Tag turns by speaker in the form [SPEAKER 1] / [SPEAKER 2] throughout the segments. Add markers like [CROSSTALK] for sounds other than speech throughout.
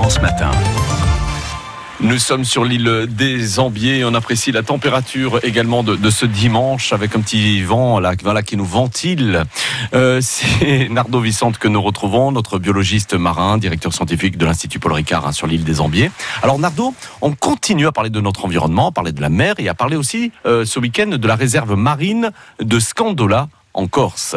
[SPEAKER 1] Matin.
[SPEAKER 2] Nous sommes sur l'île des Ambiers. On apprécie la température également de, ce dimanche avec un petit vent là, voilà, qui nous ventile. Euh, [LAUGHS] c'est Nardo Vicente que nous retrouvons, notre biologiste marin, directeur scientifique de l'Institut Paul Ricard hein, sur l'île des Ambiers. Alors Nardo, on continue à parler de notre environnement, à parler de la mer et à parler aussi euh, ce week-end de la réserve marine de Scandola en Corse.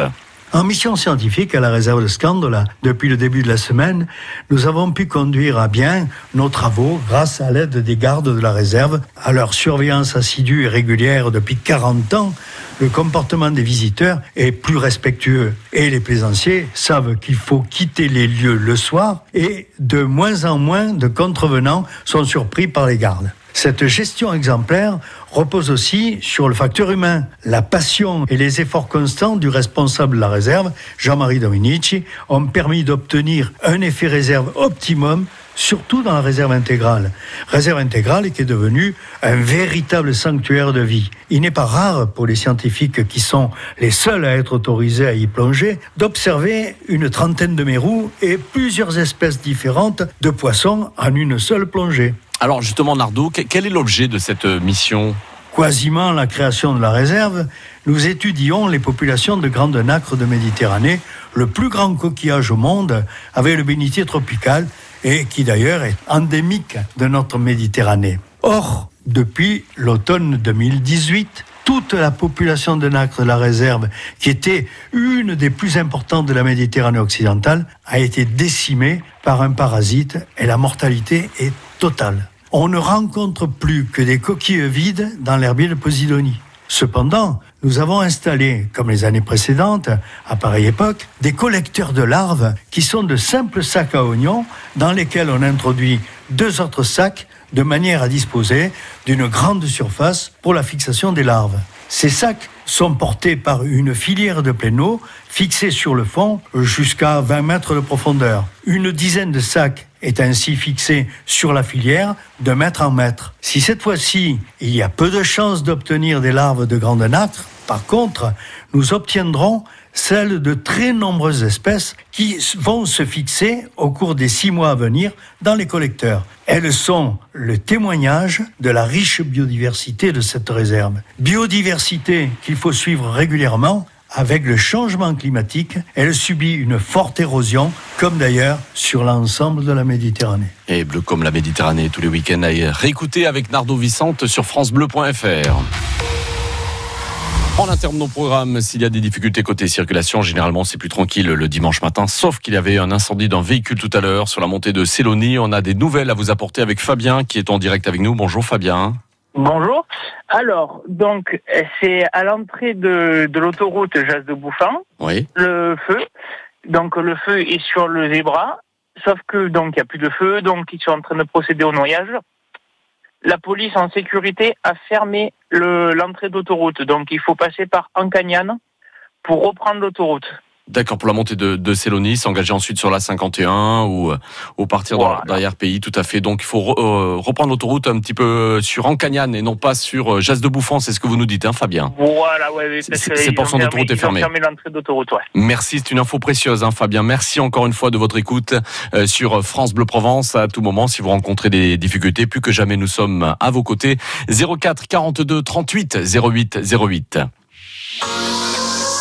[SPEAKER 3] En mission scientifique à la réserve de Scandola, depuis le début de la semaine, nous avons pu conduire à bien nos travaux grâce à l'aide des gardes de la réserve, à leur surveillance assidue et régulière depuis 40 ans. Le comportement des visiteurs est plus respectueux et les plaisanciers savent qu'il faut quitter les lieux le soir et de moins en moins de contrevenants sont surpris par les gardes. Cette gestion exemplaire repose aussi sur le facteur humain. La passion et les efforts constants du responsable de la réserve, Jean-Marie Dominici, ont permis d'obtenir un effet réserve optimum surtout dans la réserve intégrale. Réserve intégrale qui est devenue un véritable sanctuaire de vie. Il n'est pas rare pour les scientifiques qui sont les seuls à être autorisés à y plonger d'observer une trentaine de mérous et plusieurs espèces différentes de poissons en une seule plongée.
[SPEAKER 2] Alors justement, Nardo, quel est l'objet de cette euh, mission?
[SPEAKER 3] Quasiment la création de la réserve, nous étudions les populations de grandes nacres de Méditerranée, le plus grand coquillage au monde, avec le bénitier tropical, et qui d'ailleurs est endémique de notre Méditerranée. Or, depuis l'automne 2018, toute la population de nacres de la réserve, qui était une des plus importantes de la Méditerranée occidentale, a été décimée par un parasite et la mortalité est totale on ne rencontre plus que des coquilles vides dans l'herbier de Posidonie. Cependant, nous avons installé, comme les années précédentes, à pareille époque, des collecteurs de larves qui sont de simples sacs à oignons dans lesquels on introduit deux autres sacs de manière à disposer d'une grande surface pour la fixation des larves. Ces sacs sont portés par une filière de plein eau fixée sur le fond jusqu'à 20 mètres de profondeur. Une dizaine de sacs est ainsi fixé sur la filière de mètre en mètre. Si cette fois-ci, il y a peu de chances d'obtenir des larves de grande nacre, par contre, nous obtiendrons celles de très nombreuses espèces qui vont se fixer au cours des six mois à venir dans les collecteurs. Elles sont le témoignage de la riche biodiversité de cette réserve. Biodiversité qu'il faut suivre régulièrement avec le changement climatique, elle subit une forte érosion, comme d'ailleurs sur l'ensemble de la Méditerranée.
[SPEAKER 2] Et bleu comme la Méditerranée, tous les week-ends à réécouter avec Nardo Vicente sur francebleu.fr. En interne de nos programmes, s'il y a des difficultés côté circulation, généralement c'est plus tranquille le dimanche matin, sauf qu'il y avait un incendie d'un véhicule tout à l'heure sur la montée de Célonie. On a des nouvelles à vous apporter avec Fabien qui est en direct avec nous. Bonjour Fabien.
[SPEAKER 4] Bonjour. Alors, donc, c'est à l'entrée de, de l'autoroute Jas de Bouffin.
[SPEAKER 2] Oui.
[SPEAKER 4] Le feu. Donc, le feu est sur le zébra. Sauf que, donc, il n'y a plus de feu. Donc, ils sont en train de procéder au noyage. La police en sécurité a fermé l'entrée d'autoroute. Donc, il faut passer par Ancagnane pour reprendre l'autoroute.
[SPEAKER 2] D'accord, pour la montée de, de s'engager ensuite sur la 51 ou, euh, ou partir dans derrière pays, tout à fait. Donc il faut euh, reprendre l'autoroute un petit peu sur Ancagnane et non pas sur euh, Jas de Bouffon, c'est ce que vous nous dites, hein, Fabien
[SPEAKER 4] Voilà, ouais,
[SPEAKER 2] cette portion d'autoroute est fermée.
[SPEAKER 4] l'entrée d'autoroute, ouais.
[SPEAKER 2] Merci, c'est une info précieuse, hein, Fabien. Merci encore une fois de votre écoute sur France Bleu Provence. À tout moment, si vous rencontrez des difficultés, plus que jamais, nous sommes à vos côtés. 04 42 38 08 08.